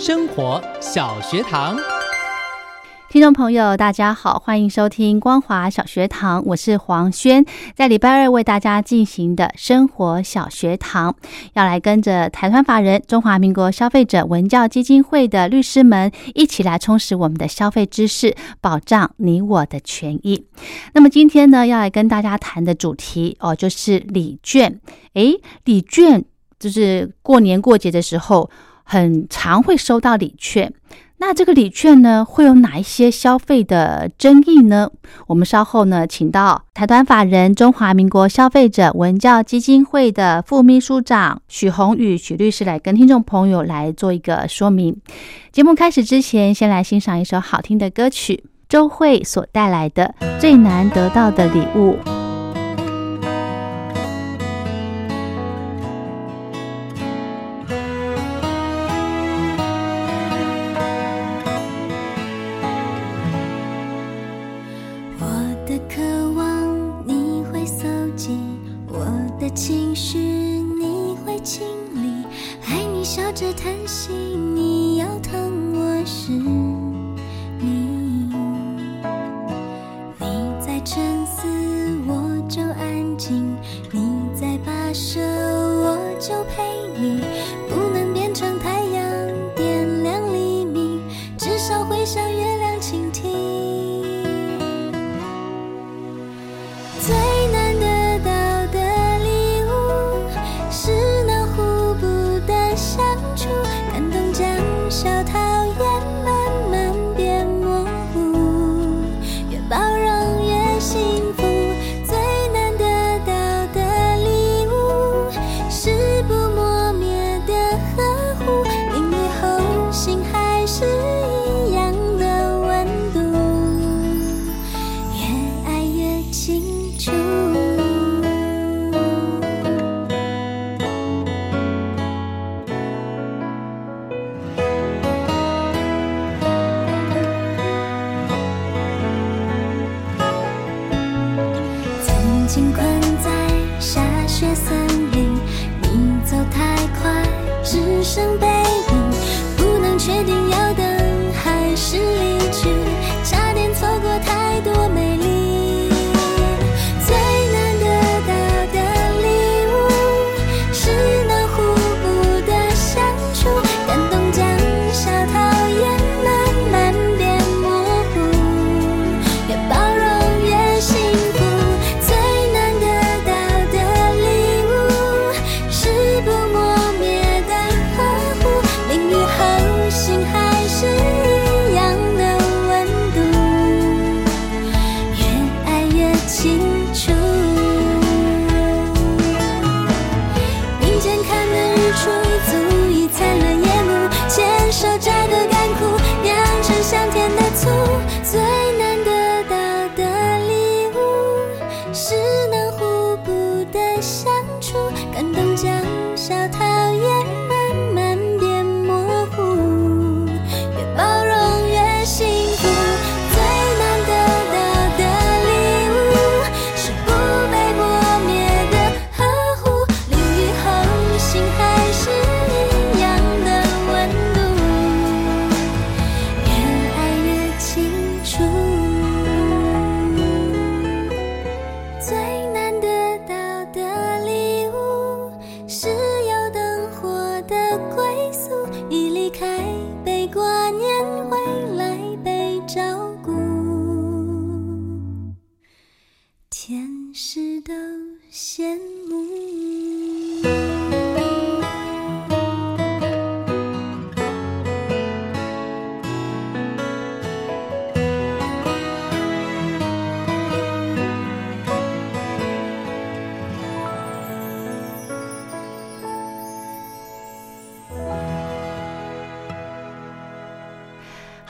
生活小学堂，听众朋友，大家好，欢迎收听光华小学堂，我是黄轩，在礼拜二为大家进行的生活小学堂，要来跟着台团法人中华民国消费者文教基金会的律师们一起来充实我们的消费知识，保障你我的权益。那么今天呢，要来跟大家谈的主题哦，就是礼券。诶，礼券就是过年过节的时候。很常会收到礼券，那这个礼券呢，会有哪一些消费的争议呢？我们稍后呢，请到台端法人中华民国消费者文教基金会的副秘书长许宏宇许律师来跟听众朋友来做一个说明。节目开始之前，先来欣赏一首好听的歌曲，周慧所带来的《最难得到的礼物》。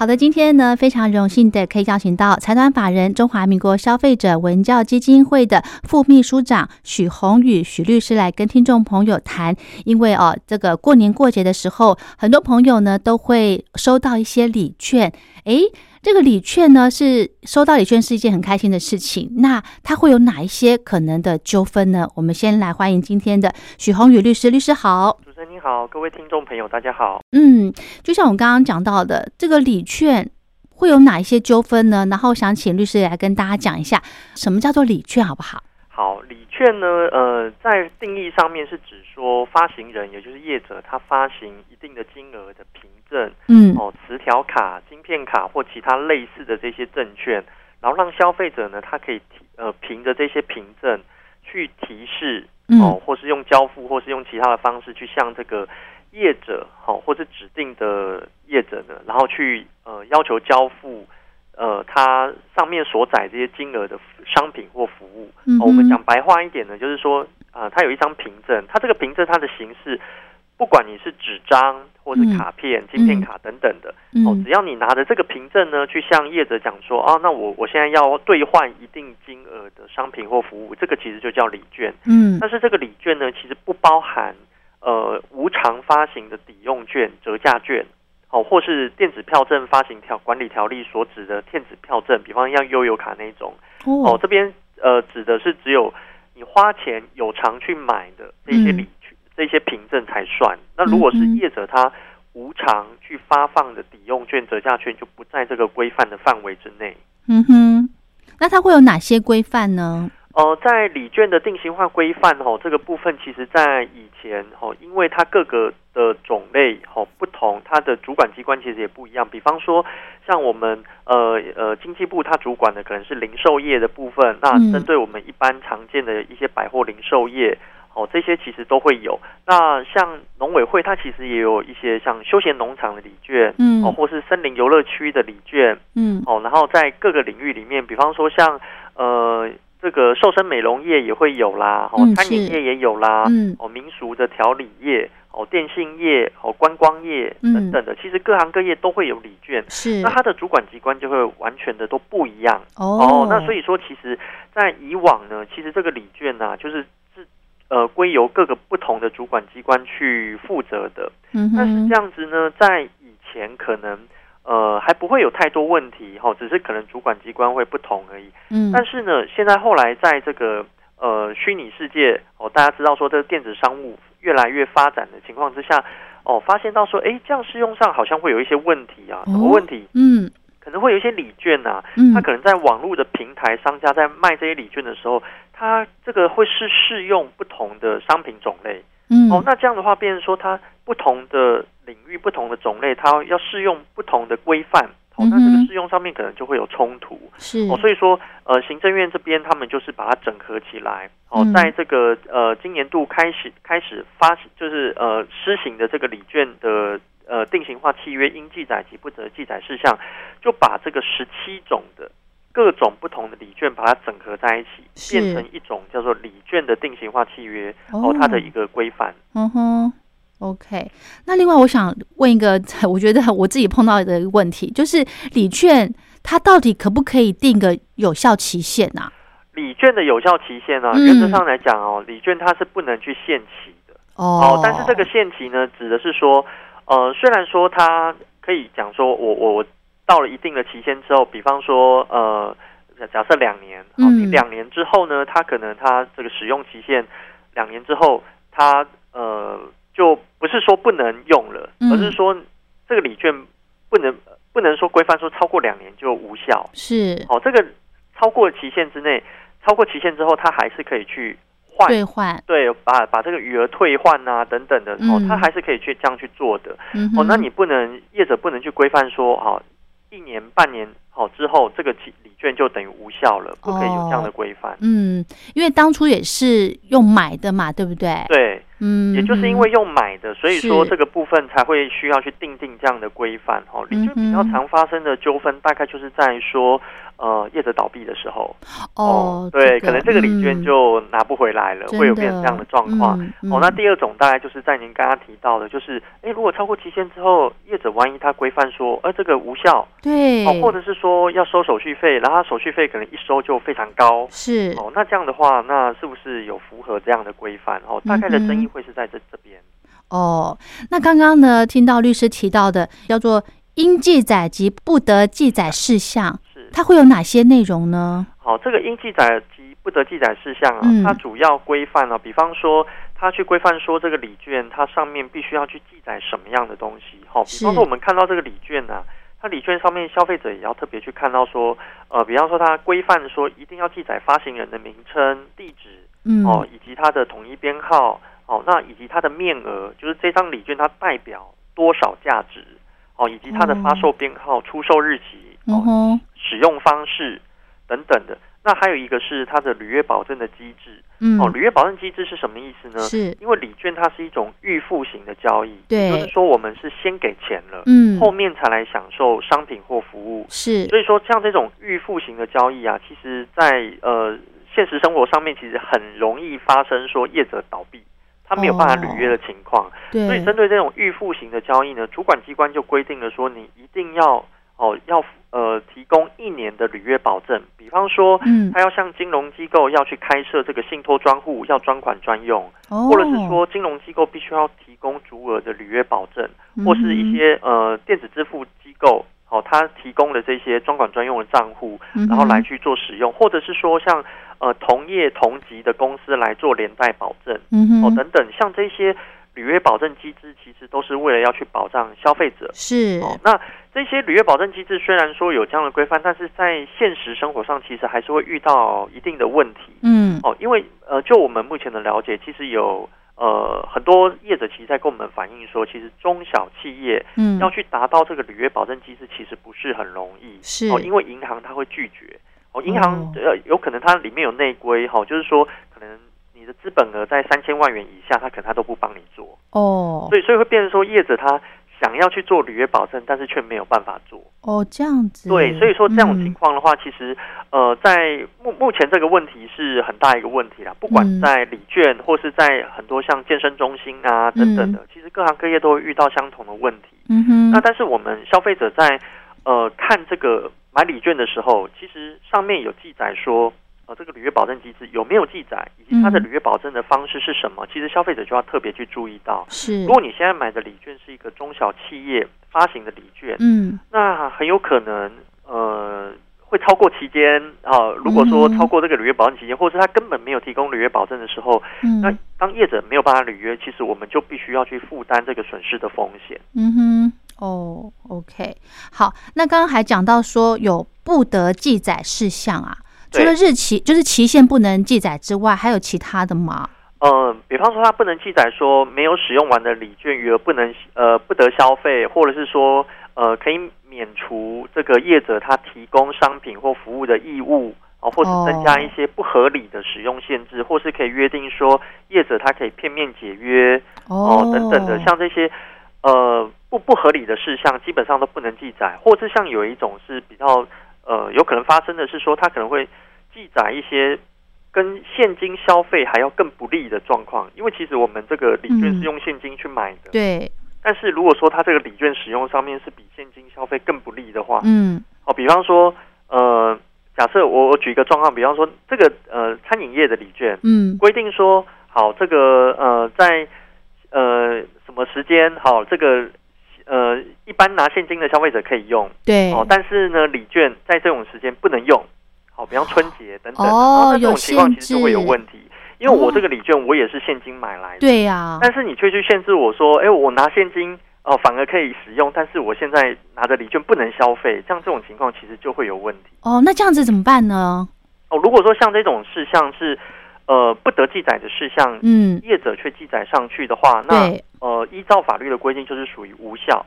好的，今天呢非常荣幸的可以邀请到财团法人中华民国消费者文教基金会的副秘书长许宏宇许律师来跟听众朋友谈，因为哦这个过年过节的时候，很多朋友呢都会收到一些礼券，诶。这个礼券呢，是收到礼券是一件很开心的事情。那它会有哪一些可能的纠纷呢？我们先来欢迎今天的许宏宇律师，律师好。主持人你好，各位听众朋友大家好。嗯，就像我刚刚讲到的，这个礼券会有哪一些纠纷呢？然后想请律师来跟大家讲一下，什么叫做礼券，好不好？好，礼券呢，呃，在定义上面是指说发行人，也就是业者，他发行一定的金额的凭证，嗯，哦，磁条卡、晶片卡或其他类似的这些证券，然后让消费者呢，他可以提呃凭着这些凭证去提示，哦，或是用交付，或是用其他的方式去向这个业者，好，或是指定的业者呢，然后去呃要求交付。呃，它上面所载这些金额的商品或服务，我们讲白话一点呢，就是说，啊，它有一张凭证，它这个凭证它的形式，不管你是纸张或是卡片、晶片卡等等的，哦，只要你拿着这个凭证呢，去向业者讲说，啊，那我我现在要兑换一定金额的商品或服务，这个其实就叫礼券。嗯，但是这个礼券呢，其实不包含呃无偿发行的抵用券、折价券。哦，或是电子票证发行条管理条例所指的电子票证，比方像悠游卡那种。哦，这边呃指的是只有你花钱有偿去买的这些礼这些凭证才算。那如果是业者他无偿去发放的抵用券、折价券，就不在这个规范的范围之内。嗯哼，那它会有哪些规范呢？呃，在礼券的定型化规范哦，这个部分其实在以前哦，因为它各个的种类哦不同，它的主管机关其实也不一样。比方说，像我们呃呃经济部它主管的可能是零售业的部分，那针对我们一般常见的一些百货零售业哦，这些其实都会有。那像农委会它其实也有一些像休闲农场的礼券，嗯，哦，或是森林游乐区的礼券，嗯，哦，然后在各个领域里面，比方说像呃。这个瘦身美容业也会有啦，哦，餐饮业也有啦，哦，民俗的调理业，哦，电信业，哦，观光业等等的，其实各行各业都会有礼券，是那它的主管机关就会完全的都不一样哦。那所以说，其实，在以往呢，其实这个礼券呢，就是是呃归由各个不同的主管机关去负责的。嗯，但是这样子呢，在以前可能。呃，还不会有太多问题哈，只是可能主管机关会不同而已。嗯，但是呢，现在后来在这个呃虚拟世界哦，大家知道说这个电子商务越来越发展的情况之下，哦，发现到说，哎，这样适用上好像会有一些问题啊，什么问题？嗯，可能会有一些礼券呐，它可能在网络的平台商家在卖这些礼券的时候，它这个会是适用不同的商品种类。嗯，哦，那这样的话，变成说它不同的领域、不同的种类，它要适用不同的规范，哦，那这个适用上面可能就会有冲突。是哦，所以说，呃，行政院这边他们就是把它整合起来，哦，在这个呃今年度开始开始发，就是呃施行的这个礼券的呃定型化契约应记载及不得记载事项，就把这个十七种的。各种不同的礼券，把它整合在一起，变成一种叫做礼券的定型化契约哦，它的一个规范。嗯哼，OK。那另外，我想问一个，我觉得我自己碰到的一个问题，就是礼券它到底可不可以定个有效期限啊？礼券的有效期限呢，原则上来讲哦，礼券它是不能去限期的哦。但是这个限期呢，指的是说，呃，虽然说它可以讲说我我我。到了一定的期限之后，比方说，呃，假设两年，嗯，两年之后呢，它可能它这个使用期限两年之后，它呃就不是说不能用了，而是说这个礼券不能不能说规范说超过两年就无效，是，哦，这个超过期限之内，超过期限之后，它还是可以去换兑换，对，把把这个余额退换啊等等的，哦，他还是可以去这样去做的，哦，那你不能业者不能去规范说，哈。一年半年好之后，这个礼礼券就等于无效了，不可以有这样的规范。嗯，因为当初也是用买的嘛，对不对？对，嗯，也就是因为用买的，所以说这个部分才会需要去定定这样的规范。哦，礼券比较常发生的纠纷，大概就是在说，呃，业者倒闭的时候，哦，对，可能这个礼券就拿不回来了，真会有变成的这样的状况。哦，那第二种大概就是在您刚刚提到的，就是，哎，如果超过期限之后，业者万一他规范说，呃，这个无效，对，哦，或者是说要收手续费，然后他手续费可能一收就非常高，是哦，那这样的话，那是不是有符合这样的规范？哦，大概的争议会是在这这边。哦。那刚刚呢，听到律师提到的叫做应记载及不得记载事项，是，它会有哪些内容呢？好，这个应记载及不得记载事项啊，嗯它主要规范啊、比方说，它去规范说这个礼券它上面必须要去记载什么样的东西。好，比方是说我们看到这个礼券呢、它礼券上面消费者也要特别去看到说，呃，比方说它规范说一定要记载发行人的名称、地址嗯，哦，以及它的统一编号哦，那以及它的面额，就是这张礼券它代表多少价值哦，以及它的发售编号、出售日期哦，使用方式等等的。那还有一个是它的履约保证的机制嗯，哦，履约保证机制是什么意思呢？是，因为礼券它是一种预付型的交易，对就是说我们是先给钱了，嗯，后面才来享受商品或服务。是，所以说，像这种预付型的交易啊，其实在呃现实生活上面，其实很容易发生说业者倒闭，他没有办法履约的情况。对，所以针对这种预付型的交易呢，主管机关就规定了说，你一定要哦要呃提供一年的履约保证，比方说。嗯，他要向金融机构要去开设这个信托专户，要专款专用，哦，或者是说金融机构必须要提供足额的履约保证，或是一些呃电子支付机构，哦，他提供的这些专管专用的账户，然后来去做使用，或者是说像呃同业同级的公司来做连带保证，嗯，哦等等，像这些履约保证机制，其实都是为了要去保障消费者。是，哦，那这些履约保证机制虽然说有这样的规范，但是在现实生活上，其实还是会遇到一定的问题。嗯，哦，因为呃，就我们目前的了解，其实有呃很多业者其实在跟我们反映说，其实中小企业嗯，要去达到这个履约保证机制，其实不是很容易。是哦，因为银行它会拒绝。哦，银行哦呃有可能它里面有内规哈、哦，就是说可能你的资本额在三千万元以下，他可能他都不帮你做。哦，所以所以会变成说业者他想要去做履约保证，但是却没有办法做。哦，这样子，对，所以说这种情嗯况的话，其实呃，在目目前这个问题是很大一个问题啦。不管嗯在礼券或是在很多像健身中心啊等等的，其实各行各业都会遇到相同的问题。嗯哼，那但是我们消费者在呃看这个买礼券的时候，其实上面有记载说。呃，这个履约保证机制有没有记载，以及它的嗯履约保证的方式是什么？其实消费者就要特别去注意到。是，如果你现在买的礼券是一个中小企业发行的礼券，嗯，那很有可能呃会超过期间啊、如果说嗯超过这个履约保证期间，或者是他根本没有提供履约保证的时候，嗯，那当业者没有办法履约，其实我们就必须要去负担这个损失的风险。嗯哼，哦，OK，好，那刚刚还讲到说有不得记载事项啊，除了日期就是期限不能记载之外，还有其他的吗？嗯，比方说，它不能记载说没有使用完的礼券余额不能呃不得消费，或者是说呃可以免除这个业者他提供商品或服务的义务啊，或者增加一些不合理的使用限制，或是可以约定说业者他可以片面解约哦等等的，像这些呃不不合理的事项，基本上都不能记载，或是像有一种是比较呃有可能发生的是说，他可能会记载一些。跟现金消费还要更不利的状况，因为其实我们这个礼券是用现金去买的，对，但是如果说它这个礼券使用上面是比现金消费更不利的话，嗯。哦，比方说，呃，假设我我举一个状况，比方说这个呃餐饮业的礼券嗯。规定说，好这个呃在呃什么时间好这个呃一般拿现金的消费者可以用。对，哦，但是呢礼券在这种时间不能用，好，比方春节等等，哦那这种情况其实就会有问题，因为我哦。这个礼券我也是现金买来的，对呀，但是你却去限制我说，哎，我拿现金哦，反而可以使用，但是我现在拿着礼券不能消费，像这种情况其实就会有问题。哦，那这样子怎么办呢？哦。如果说像这种事项是呃不得记载的事项，嗯，业者却记载上去的话，那，呃依照法律的规定就是属于无效，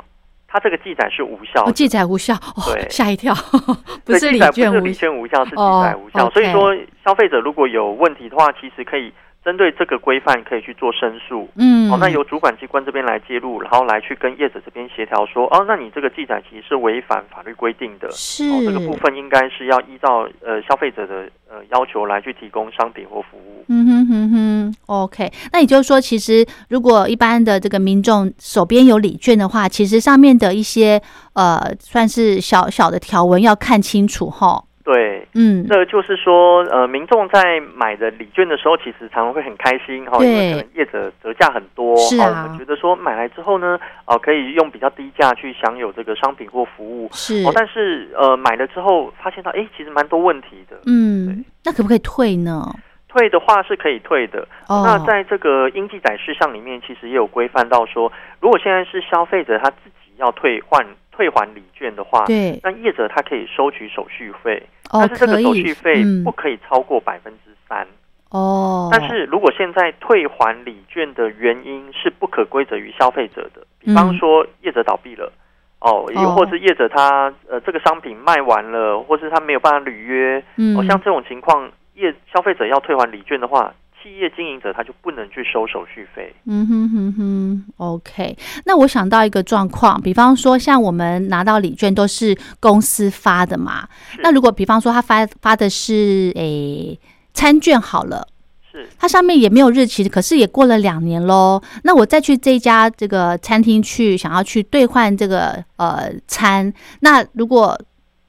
它这个记载是无效记载无效，哦对，吓一跳，不对是记载不是礼礼券无效，是记哦载无效。所以说，消费者如果有问题的话，其实可以针对这个规范可以去做申诉。嗯，哦，那由主管机关这边来介入，然后来去跟业者这边协调说，哦，那你这个记载其实是违反法律规定的，是、哦，这个部分应该是要依照呃消费者的呃要求来去提供商品或服务。嗯哼哼哼，OK，那也就是说，其实如果一般的这个民众手边有礼券的话，其实上面的一些呃算是小小的条文要看清楚哈。对，嗯，这就是说，呃，民众在买的礼券的时候，其实常常会很开心哈，因为可能业者折价很多，是啊，我们觉得说买来之后呢，哦，可以用比较低价去享有这个商品或服务，是，哦，但是呃，买了之后发现到，哎，其实蛮多问题的，嗯，那可不可以退呢？退的话是可以退的，哦，那在这个应记载事项里面，其实也有规范到说，如果现在是消费者他自己要退换。退还礼券的话，对，那业者他可以收取手续费，哦、但是这个手续费嗯、不可以超过百分之三。哦，但是如果现在退还礼券的原因是不可归责于消费者的，比方说业者倒闭了，哦，又或是业者他呃这个商品卖完了，或是他没有办法履约，嗯，哦，像这种情况，业消费者要退还礼券的话。企业经营者他就不能去收手续费。嗯哼哼哼，OK。那我想到一个状况，比方说像我们拿到礼券都是公司发的嘛，那如果比方说他发发的是诶餐券好了，是它上面也没有日期，可是也过了两年喽。那我再去这家这个餐厅去想要去兑换这个呃餐，那如果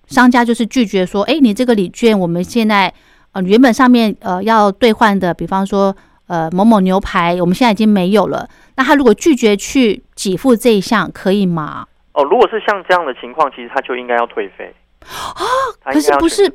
商家就是拒绝说，哎，你这个礼券我们现在。呃，原本上面呃要兑换的，比方说呃某某牛排，我们现在已经没有了。那他如果拒绝去给付这一项，可以吗？哦，如果是像这样的情况，其实他就应该要退费啊。可是不是？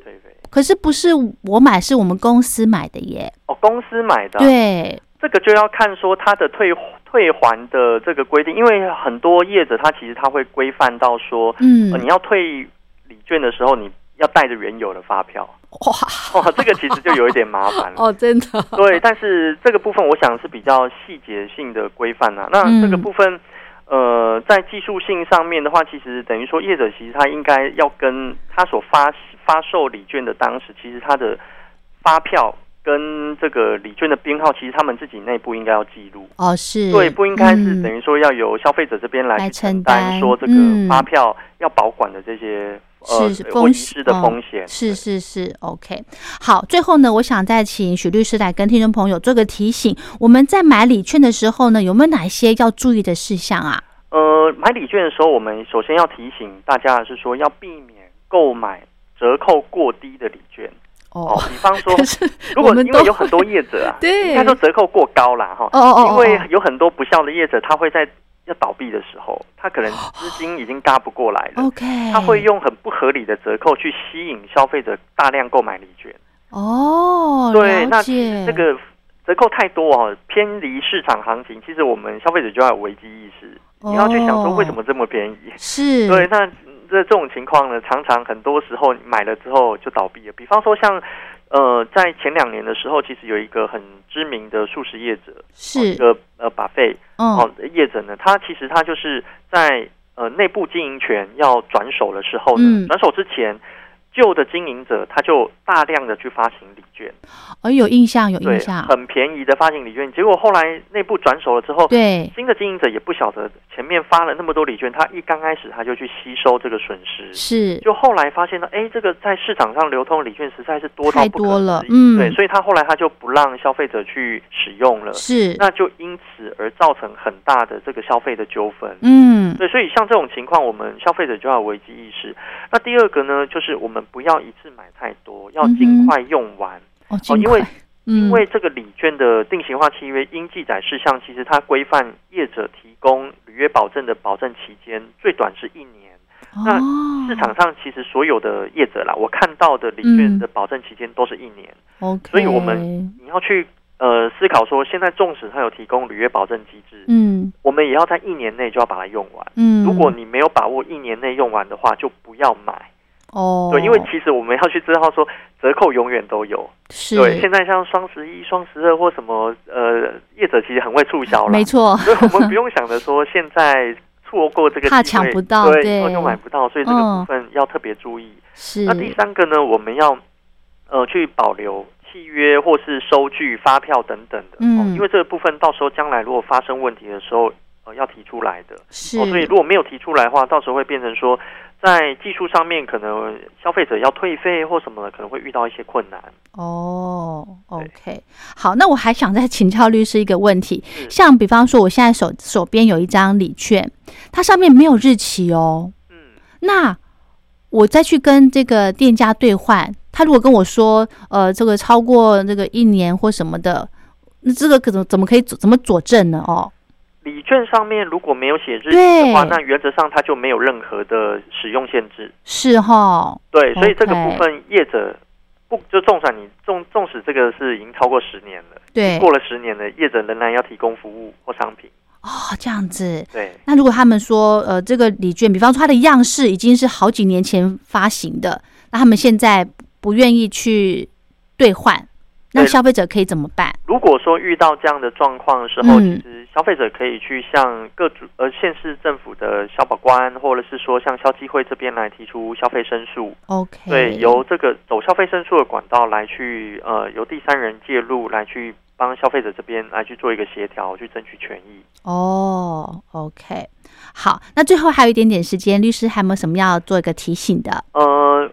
可是不是我买，是我们公司买的耶。哦，公司买的。对，这个就要看说他的退退还的这个规定，因为很多业者他其实他会规范到说，嗯，呃、你要退礼券的时候，你要带着原有的发票。哇，哦，这个其实就有一点麻烦 哦，真的。对，但是这个部分我想是比较细节性的规范啊。那这个部分，呃，在技术性上面的话，其实等于说业者其实他应该要跟他所发发售礼券的当时，其实他的发票跟这个礼券的编号，其实他们自己内部应该要记录。哦，是对，不应该是嗯等于说要由消费者这边来来承承担担说这个嗯发票要保管的这些。呃，是或遗失的风险、哦，是是是，OK。好，最后呢，我想再请许律师来跟听众朋友做个提醒：我们在买礼券的时候呢，有没有哪些要注意的事项啊？呃，买礼券的时候，我们首先要提醒大家的是说，要避免购买折扣过低的礼券。哦，比方说，如果因为有很多业者啊，对，他说折扣过高啦，哈，哦哦，因为有很多不孝的业者，他会在。要倒闭的时候，他可能资金已经搭不过来了。OK，他会用很不合理的折扣去吸引消费者大量购买礼券。哦，对，那这个折扣太多哦，偏离市场行情。其实我们消费者就要有危机意识，哦、你要去想说为什么这么便宜？是，对，那这这种情况呢，常常很多时候买了之后就倒闭了。比方说像。呃，在前两年的时候，其实有一个很知名的素食业者，是。一个呃把费哦业者呢，他其实他就是在呃内部经营权要转手的时候呢，嗯、转手之前，旧的经营者他就大量的去发行礼券，哦，有印象，有印象，很便宜的发行礼券，结果后来内部转手了之后，对。新的经营者也不晓得前面发了那么多礼券，他一刚开始他就去吸收这个损失，是，就后来发现呢，哎，这个在市场上流通的礼券实在是多到太多了，嗯，对，所以他后来他就不让消费者去使用了，是，那就因此而造成很大的这个消费的纠纷，嗯，对，所以像这种情况，我们消费者就要有危机意识。那第二个呢，就是我们不要一次买太多，要尽快用完哦，哦，因为。嗯、因为这个礼券的定型化契约应记载事项，其实它规范业者提供履约保证的保证期间最短是一年。哦、那市场上其实所有的业者啦，我看到的礼券的保证期间都是一年。所以我们你要去呃思考说，现在纵使它有提供履约保证机制，嗯，我们也要在一年内就要把它用完。嗯，如果你没有把握一年内用完的话，就不要买。哦，对，因为其实我们要去知道说折扣永远都有。是，对，现在像双十一、双十二或什么，呃，业者其实很会促销了，没错。所以我们不用想着说现在错过这个怕抢不到，对，以后就买不到，所以这个部分要特别注意。是。那第三个呢，我们要呃去保留契约或是收据、发票等等的。嗯因为这个部分到时候将来如果发生问题的时候，呃，要提出来的。是，哦，所以如果没有提出来的话，到时候会变成说，在技术上面可能消费者要退费或什么的，可能会遇到一些困难。哦，OK，好，那我还想再请教律师一个问题，像比方说我现在手手边有一张礼券，它上面没有日期哦，嗯，那我再去跟这个店家兑换，他如果跟我说，呃，这个超过这个一年或什么的，那这个可怎怎么可以怎么佐证呢？哦，礼券上面如果没有写日期的话，那原则上它就没有任何的使用限制。是哈，对，所以这个部分业者不就纵使你纵纵使这个是已经超过十年了，对，过了十年了，业者仍然要提供服务或商品。哦，这样子。对，那如果他们说，呃，这个礼券，比方说它的样式已经是好几年前发行的，那他们现在不愿意去兑换，那消费者可以怎么办？如果说遇到这样的状况的时候，嗯其实消费者可以去向各主呃县市政府的消保官，或者是说向消基会这边来提出消费申诉。OK，对，由这个走消费申诉的管道来去呃由第三人介入来去帮消费者这边来去做一个协调，去争取权益。哦，OK，好，那最后还有一点点时间，律师还有没有什么要做一个提醒的？呃，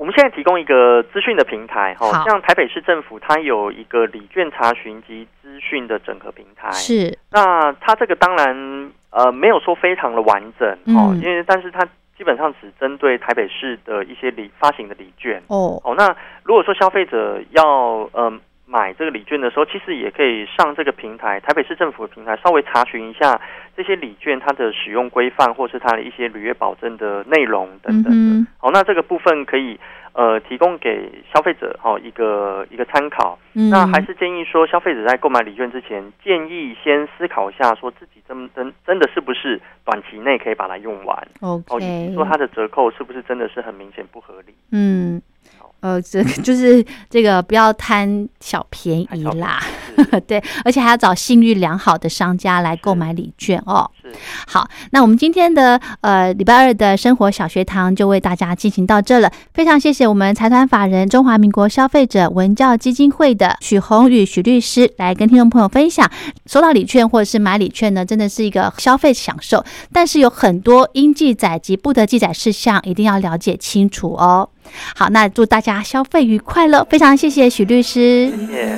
我们现在提供一个资讯的平台，哈、好像台北市政府它有一个礼券查询及资讯的整合平台。是，那它这个当然呃没有说非常的完整哦，嗯因为但是它基本上只针对台北市的一些礼发行的礼券哦，哦。那如果说消费者要呃买这个礼券的时候，其实也可以上这个平台，台北市政府的平台稍微查询一下这些礼券它的使用规范，或是它的一些履约保证的内容等等。好，那这个部分可以呃提供给消费者哈、一个一个参考。哼，那还是建议说，消费者在购买礼券之前，建议先思考一下，说自己真真真的是不是短期内可以把它用完。哦，以 OK，及说它的折扣是不是真的是很明显不合理。嗯。好，呃，这个 就是这个不要贪小便宜啦，对，而且还要找信誉良好的商家来购买礼券哦。是，好，那我们今天的呃礼拜二的生活小学堂就为大家进行到这了，非常谢谢我们财团法人中华民国消费者文教基金会的许宏宇许律师来跟听众朋友分享，收到礼券或者是买礼券呢，真的是一个消费享受，但是有很多应记载及不得记载事项，一定要了解清楚哦。好，那祝大家消费愉快乐，非常谢谢许律师，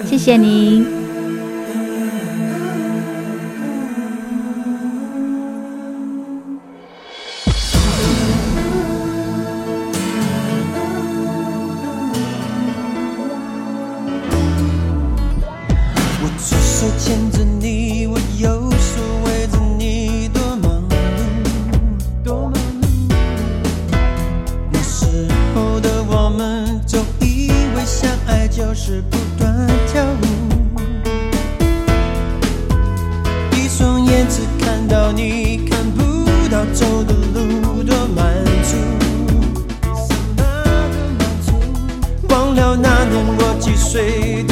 谢谢。谢谢您。我左手牵着你，我右手围着你，多多。那时候的我们相爱就是不断跳舞，一双眼只看到你，看不到走的路，多满足。忘了那年我几岁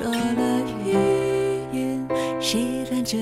说了语言，谁弹着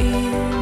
也